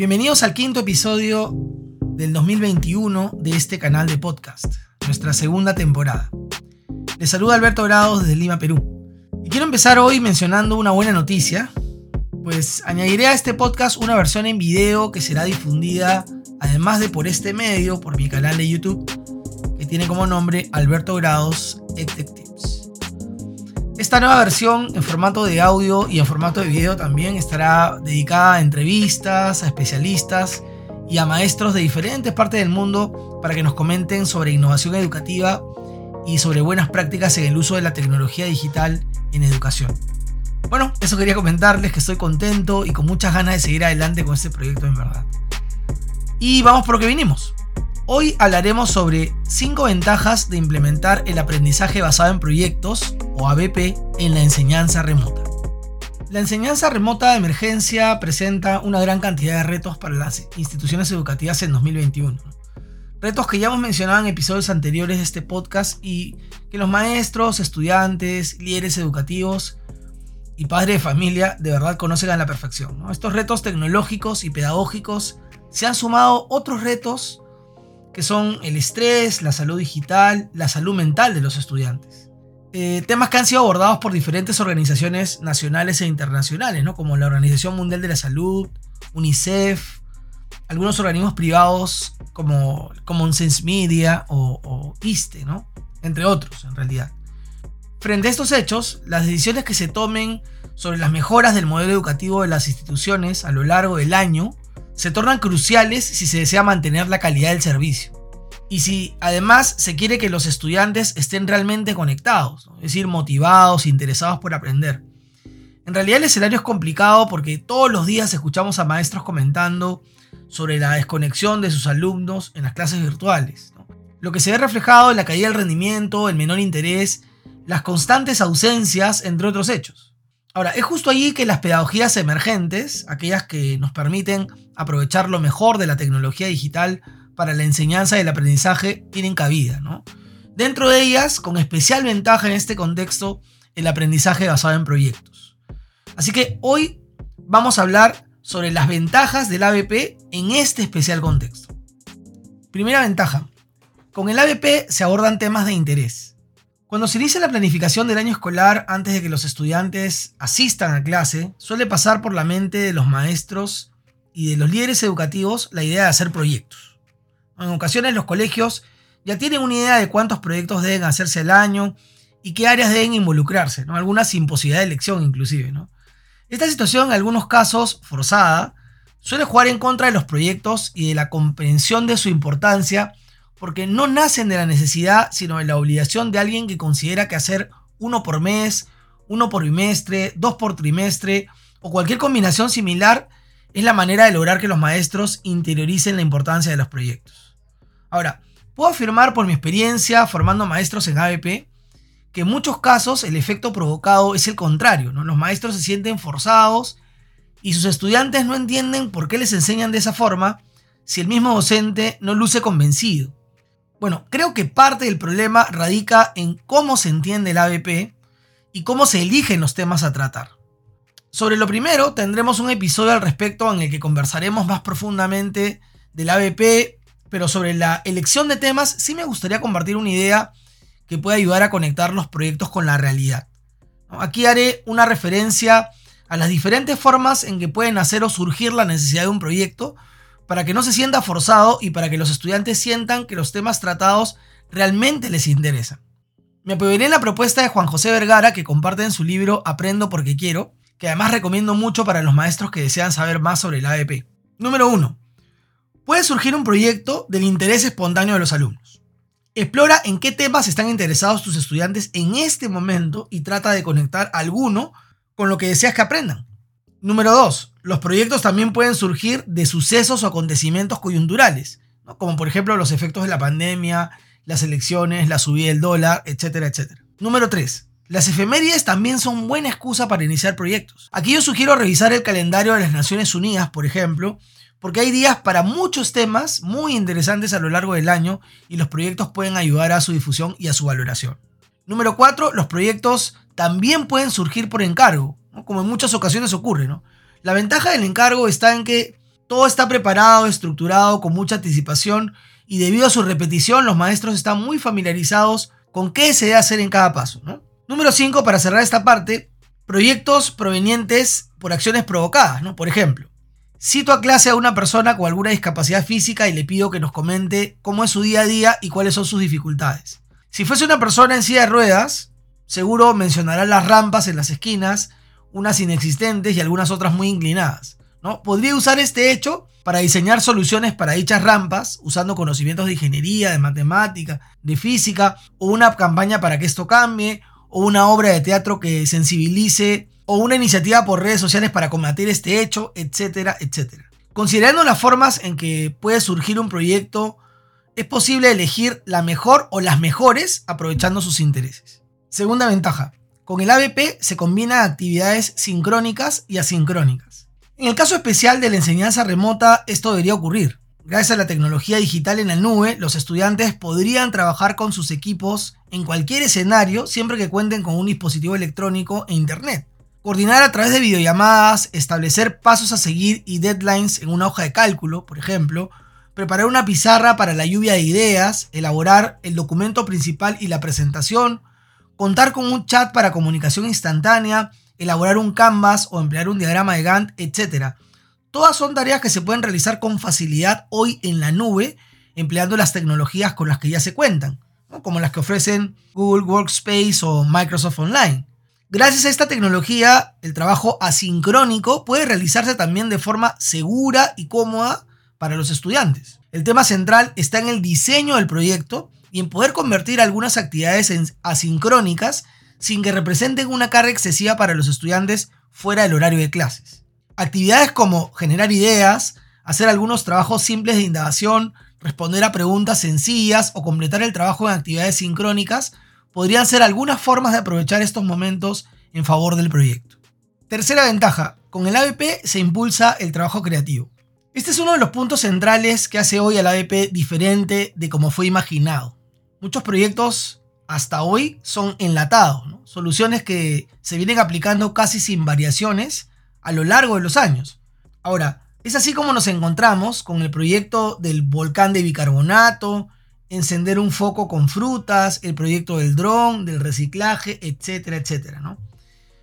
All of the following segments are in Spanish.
Bienvenidos al quinto episodio del 2021 de este canal de podcast, nuestra segunda temporada. Les saluda Alberto Grados desde Lima, Perú. Y quiero empezar hoy mencionando una buena noticia, pues añadiré a este podcast una versión en video que será difundida, además de por este medio, por mi canal de YouTube, que tiene como nombre Alberto Grados Tips. Esta nueva versión en formato de audio y en formato de video también estará dedicada a entrevistas, a especialistas y a maestros de diferentes partes del mundo para que nos comenten sobre innovación educativa y sobre buenas prácticas en el uso de la tecnología digital en educación. Bueno, eso quería comentarles que estoy contento y con muchas ganas de seguir adelante con este proyecto en verdad. Y vamos por lo que vinimos. Hoy hablaremos sobre 5 ventajas de implementar el aprendizaje basado en proyectos, o ABP, en la enseñanza remota. La enseñanza remota de emergencia presenta una gran cantidad de retos para las instituciones educativas en 2021. Retos que ya hemos mencionado en episodios anteriores de este podcast y que los maestros, estudiantes, líderes educativos y padres de familia de verdad conocen a la perfección. Estos retos tecnológicos y pedagógicos se han sumado otros retos que son el estrés, la salud digital, la salud mental de los estudiantes. Eh, temas que han sido abordados por diferentes organizaciones nacionales e internacionales, ¿no? como la Organización Mundial de la Salud, UNICEF, algunos organismos privados como Common Sense Media o, o ISTE, ¿no? entre otros en realidad. Frente a estos hechos, las decisiones que se tomen sobre las mejoras del modelo educativo de las instituciones a lo largo del año se tornan cruciales si se desea mantener la calidad del servicio. Y si además se quiere que los estudiantes estén realmente conectados, es decir, motivados, interesados por aprender. En realidad el escenario es complicado porque todos los días escuchamos a maestros comentando sobre la desconexión de sus alumnos en las clases virtuales. Lo que se ve reflejado en la caída del rendimiento, el menor interés, las constantes ausencias, entre otros hechos. Ahora, es justo allí que las pedagogías emergentes, aquellas que nos permiten aprovechar lo mejor de la tecnología digital para la enseñanza y el aprendizaje, tienen cabida. Dentro de ellas, con especial ventaja en este contexto, el aprendizaje basado en proyectos. Así que hoy vamos a hablar sobre las ventajas del ABP en este especial contexto. Primera ventaja. Con el ABP se abordan temas de interés. Cuando se inicia la planificación del año escolar antes de que los estudiantes asistan a clase, suele pasar por la mente de los maestros y de los líderes educativos la idea de hacer proyectos. En ocasiones los colegios ya tienen una idea de cuántos proyectos deben hacerse al año y qué áreas deben involucrarse, ¿no? algunas sin posibilidad de elección inclusive. ¿no? Esta situación, en algunos casos forzada, suele jugar en contra de los proyectos y de la comprensión de su importancia porque no nacen de la necesidad, sino de la obligación de alguien que considera que hacer uno por mes, uno por bimestre, dos por trimestre o cualquier combinación similar es la manera de lograr que los maestros interioricen la importancia de los proyectos. Ahora, puedo afirmar por mi experiencia formando maestros en ABP que en muchos casos el efecto provocado es el contrario, ¿no? Los maestros se sienten forzados y sus estudiantes no entienden por qué les enseñan de esa forma si el mismo docente no luce convencido. Bueno, creo que parte del problema radica en cómo se entiende el ABP y cómo se eligen los temas a tratar. Sobre lo primero, tendremos un episodio al respecto en el que conversaremos más profundamente del ABP, pero sobre la elección de temas sí me gustaría compartir una idea que pueda ayudar a conectar los proyectos con la realidad. Aquí haré una referencia a las diferentes formas en que pueden hacer o surgir la necesidad de un proyecto, para que no se sienta forzado y para que los estudiantes sientan que los temas tratados realmente les interesan. Me apoyaré en la propuesta de Juan José Vergara que comparte en su libro Aprendo porque quiero, que además recomiendo mucho para los maestros que desean saber más sobre el ADP. Número 1. Puede surgir un proyecto del interés espontáneo de los alumnos. Explora en qué temas están interesados tus estudiantes en este momento y trata de conectar alguno con lo que deseas que aprendan. Número 2. Los proyectos también pueden surgir de sucesos o acontecimientos coyunturales, como por ejemplo los efectos de la pandemia, las elecciones, la subida del dólar, etcétera, etcétera. Número 3. Las efemérides también son buena excusa para iniciar proyectos. Aquí yo sugiero revisar el calendario de las Naciones Unidas, por ejemplo, porque hay días para muchos temas muy interesantes a lo largo del año y los proyectos pueden ayudar a su difusión y a su valoración. Número 4. Los proyectos también pueden surgir por encargo como en muchas ocasiones ocurre. ¿no? La ventaja del encargo está en que Todo está preparado, estructurado con mucha anticipación y debido a su repetición los maestros están muy familiarizados con qué se debe hacer en cada paso. Número 5, para cerrar esta parte, proyectos provenientes por acciones provocadas. ¿no? Por ejemplo, cito a clase a una persona con alguna discapacidad física y le pido que nos comente cómo es su día a día y cuáles son sus dificultades. Si fuese una persona en silla de ruedas, seguro mencionará las rampas en las esquinas, unas inexistentes y algunas otras muy inclinadas. ¿no? Podría usar este hecho para diseñar soluciones para dichas rampas, usando conocimientos de ingeniería, de matemática, de física, o una campaña para que esto cambie, o una obra de teatro que sensibilice, o una iniciativa por redes sociales para combatir este hecho, etcétera, etcétera. Considerando las formas en que puede surgir un proyecto, es posible elegir la mejor o las mejores aprovechando sus intereses. Segunda ventaja, con el ABP se combinan actividades sincrónicas y asincrónicas. En el caso especial de la enseñanza remota, esto debería ocurrir. Gracias a la tecnología digital en la nube, los estudiantes podrían trabajar con sus equipos en cualquier escenario siempre que cuenten con un dispositivo electrónico e internet. Coordinar a través de videollamadas, establecer pasos a seguir y deadlines en una hoja de cálculo, por ejemplo, preparar una pizarra para la lluvia de ideas, elaborar el documento principal y la presentación, contar con un chat para comunicación instantánea, elaborar un canvas o emplear un diagrama de Gantt, etc. Todas son tareas que se pueden realizar con facilidad hoy en la nube, empleando las tecnologías con las que ya se cuentan, como las que ofrecen Google Workspace o Microsoft Online. Gracias a esta tecnología, el trabajo asincrónico puede realizarse también de forma segura y cómoda para los estudiantes. El tema central está en el diseño del proyecto y en poder convertir algunas actividades en asincrónicas sin que representen una carga excesiva para los estudiantes fuera del horario de clases. Actividades como generar ideas, hacer algunos trabajos simples de indagación, responder a preguntas sencillas o completar el trabajo en actividades sincrónicas podrían ser algunas formas de aprovechar estos momentos en favor del proyecto. Tercera ventaja, con el ABP se impulsa el trabajo creativo. Este es uno de los puntos centrales que hace hoy al ABP diferente de como fue imaginado. Muchos proyectos hasta hoy son enlatados, soluciones que se vienen aplicando casi sin variaciones a lo largo de los años. Ahora, es así como nos encontramos con el proyecto del volcán de bicarbonato, encender un foco con frutas, el proyecto del dron, del reciclaje, etcétera, etcétera.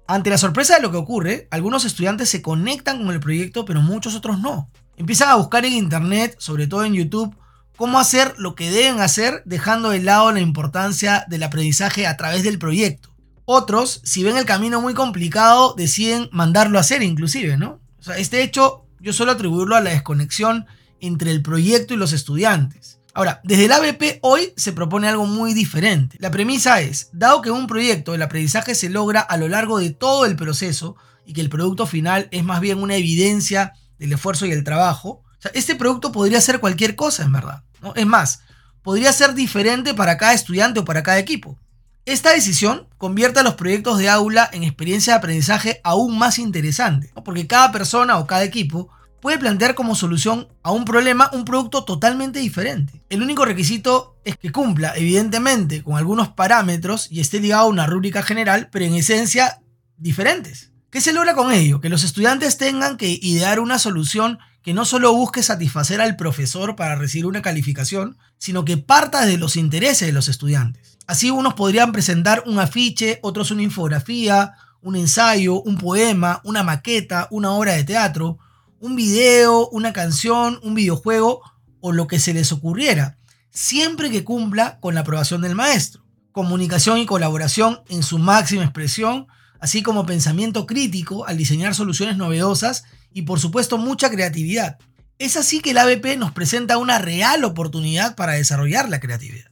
Ante la sorpresa de lo que ocurre, algunos estudiantes se conectan con el proyecto, pero muchos otros no. Empiezan a buscar en internet, sobre todo en YouTube, cómo hacer lo que deben hacer dejando de lado la importancia del aprendizaje a través del proyecto. Otros, si ven el camino muy complicado, deciden mandarlo a hacer inclusive, ¿no? Este hecho yo suelo atribuirlo a la desconexión entre el proyecto y los estudiantes. Ahora, desde el ABP hoy se propone algo muy diferente. La premisa es, dado que un proyecto el aprendizaje se logra a lo largo de todo el proceso y que el producto final es más bien una evidencia del esfuerzo y el trabajo, este producto podría ser cualquier cosa en verdad. Es más, podría ser diferente para cada estudiante o para cada equipo. Esta decisión convierte a los proyectos de aula en experiencia de aprendizaje aún más interesante, porque cada persona o cada equipo puede plantear como solución a un problema un producto totalmente diferente. El único requisito es que cumpla, evidentemente, con algunos parámetros y esté ligado a una rúbrica general, pero en esencia diferentes. ¿Qué se logra con ello? Que los estudiantes tengan que idear una solución que no solo busque satisfacer al profesor para recibir una calificación, sino que parta de los intereses de los estudiantes. Así unos podrían presentar un afiche, otros una infografía, un ensayo, un poema, una maqueta, una obra de teatro, un video, una canción, un videojuego o lo que se les ocurriera, siempre que cumpla con la aprobación del maestro. Comunicación y colaboración en su máxima expresión, así como pensamiento crítico al diseñar soluciones novedosas y por supuesto mucha creatividad. Es así que el ABP nos presenta una real oportunidad para desarrollar la creatividad.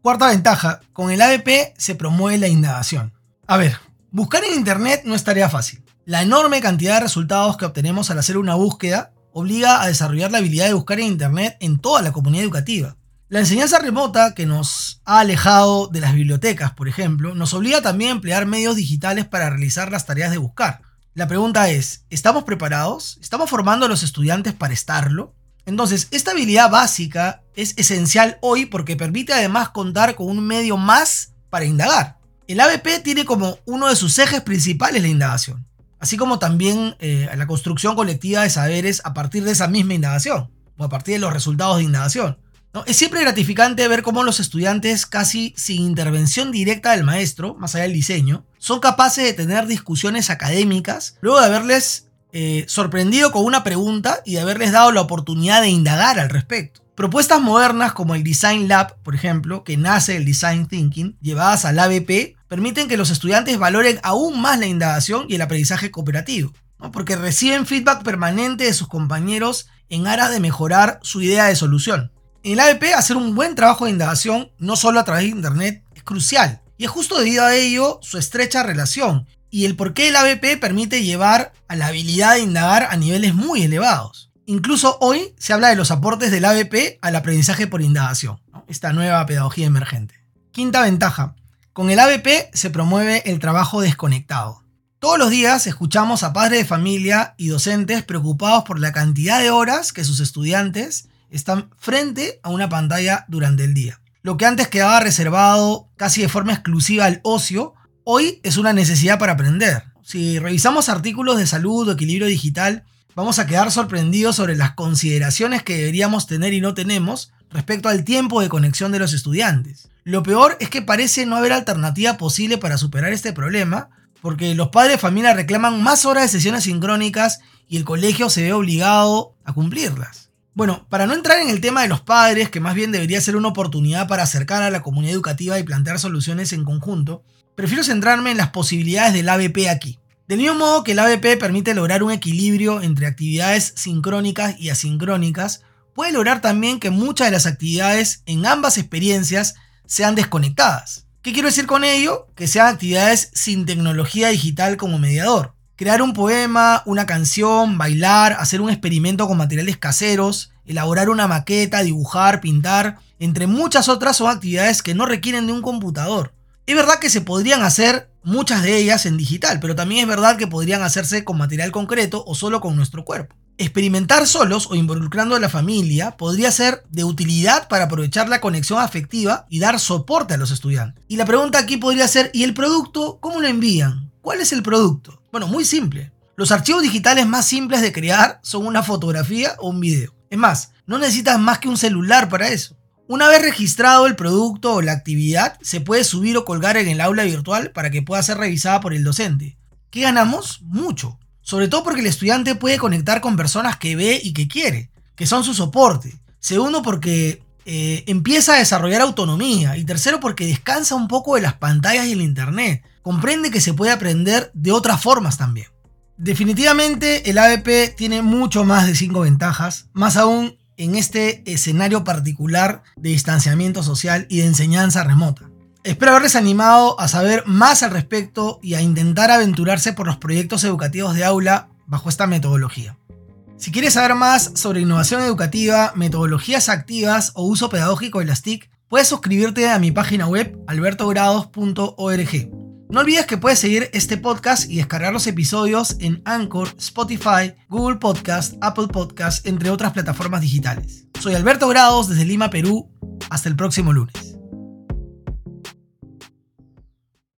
Cuarta ventaja, con el ABP se promueve la indagación. A ver, buscar en Internet no es tarea fácil. La enorme cantidad de resultados que obtenemos al hacer una búsqueda obliga a desarrollar la habilidad de buscar en Internet en toda la comunidad educativa. La enseñanza remota, que nos ha alejado de las bibliotecas, por ejemplo, nos obliga también a emplear medios digitales para realizar las tareas de buscar. La pregunta es, ¿estamos preparados? ¿Estamos formando a los estudiantes para estarlo? Entonces, esta habilidad básica es esencial hoy porque permite además contar con un medio más para indagar. El ABP tiene como uno de sus ejes principales la indagación. Así como también eh, la construcción colectiva de saberes a partir de esa misma indagación o a partir de los resultados de indagación. Es siempre gratificante ver cómo los estudiantes, casi sin intervención directa del maestro, más allá del diseño, son capaces de tener discusiones académicas luego de haberles eh, sorprendido con una pregunta y de haberles dado la oportunidad de indagar al respecto. Propuestas modernas como el Design Lab, por ejemplo, que nace del Design Thinking, llevadas al ABP, permiten que los estudiantes valoren aún más la indagación y el aprendizaje cooperativo, porque reciben feedback permanente de sus compañeros en aras de mejorar su idea de solución. En el ABP, hacer un buen trabajo de indagación, no solo a través de Internet, es crucial. Y es justo debido a ello su estrecha relación y el por qué el ABP permite llevar a la habilidad de indagar a niveles muy elevados. Incluso hoy se habla de los aportes del ABP al aprendizaje por indagación, esta nueva pedagogía emergente. Quinta ventaja, con el ABP se promueve el trabajo desconectado. Todos los días escuchamos a padres de familia y docentes preocupados por la cantidad de horas que sus estudiantes están frente a una pantalla durante el día. Lo que antes quedaba reservado casi de forma exclusiva al ocio, hoy es una necesidad para aprender. Si revisamos artículos de salud o equilibrio digital, vamos a quedar sorprendidos sobre las consideraciones que deberíamos tener y no tenemos respecto al tiempo de conexión de los estudiantes. Lo peor es que parece no haber alternativa posible para superar este problema, porque los padres de familia reclaman más horas de sesiones sincrónicas y el colegio se ve obligado a cumplirlas. Bueno, para no entrar en el tema de los padres, que más bien debería ser una oportunidad para acercar a la comunidad educativa y plantear soluciones en conjunto, prefiero centrarme en las posibilidades del ABP aquí. Del mismo modo que el ABP permite lograr un equilibrio entre actividades sincrónicas y asincrónicas, puede lograr también que muchas de las actividades en ambas experiencias sean desconectadas. ¿Qué quiero decir con ello? Que sean actividades sin tecnología digital como mediador crear un poema, una canción, bailar, hacer un experimento con materiales caseros, elaborar una maqueta, dibujar, pintar, entre muchas otras son actividades que no requieren de un computador. Es verdad que se podrían hacer muchas de ellas en digital, pero también es verdad que podrían hacerse con material concreto o solo con nuestro cuerpo. Experimentar solos o involucrando a la familia podría ser de utilidad para aprovechar la conexión afectiva y dar soporte a los estudiantes. Y la pregunta aquí podría ser, ¿y el producto cómo lo envían? ¿Cuál es el producto? Bueno, muy simple. Los archivos digitales más simples de crear son una fotografía o un video. Es más, no necesitas más que un celular para eso. Una vez registrado el producto o la actividad, se puede subir o colgar en el aula virtual para que pueda ser revisada por el docente. ¿Qué ganamos? Mucho. Sobre todo porque el estudiante puede conectar con personas que ve y que quiere, que son su soporte. Segundo, porque eh, empieza a desarrollar autonomía. Y tercero, porque descansa un poco de las pantallas y el internet comprende que se puede aprender de otras formas también. Definitivamente el ABP tiene mucho más de 5 ventajas, más aún en este escenario particular de distanciamiento social y de enseñanza remota. Espero haberles animado a saber más al respecto y a intentar aventurarse por los proyectos educativos de aula bajo esta metodología. Si quieres saber más sobre innovación educativa, metodologías activas o uso pedagógico de las TIC, puedes suscribirte a mi página web albertogrados.org. No olvides que puedes seguir este podcast y descargar los episodios en Anchor, Spotify, Google Podcast, Apple Podcast, entre otras plataformas digitales. Soy Alberto Grados desde Lima, Perú. Hasta el próximo lunes.